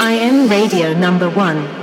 I am radio number one.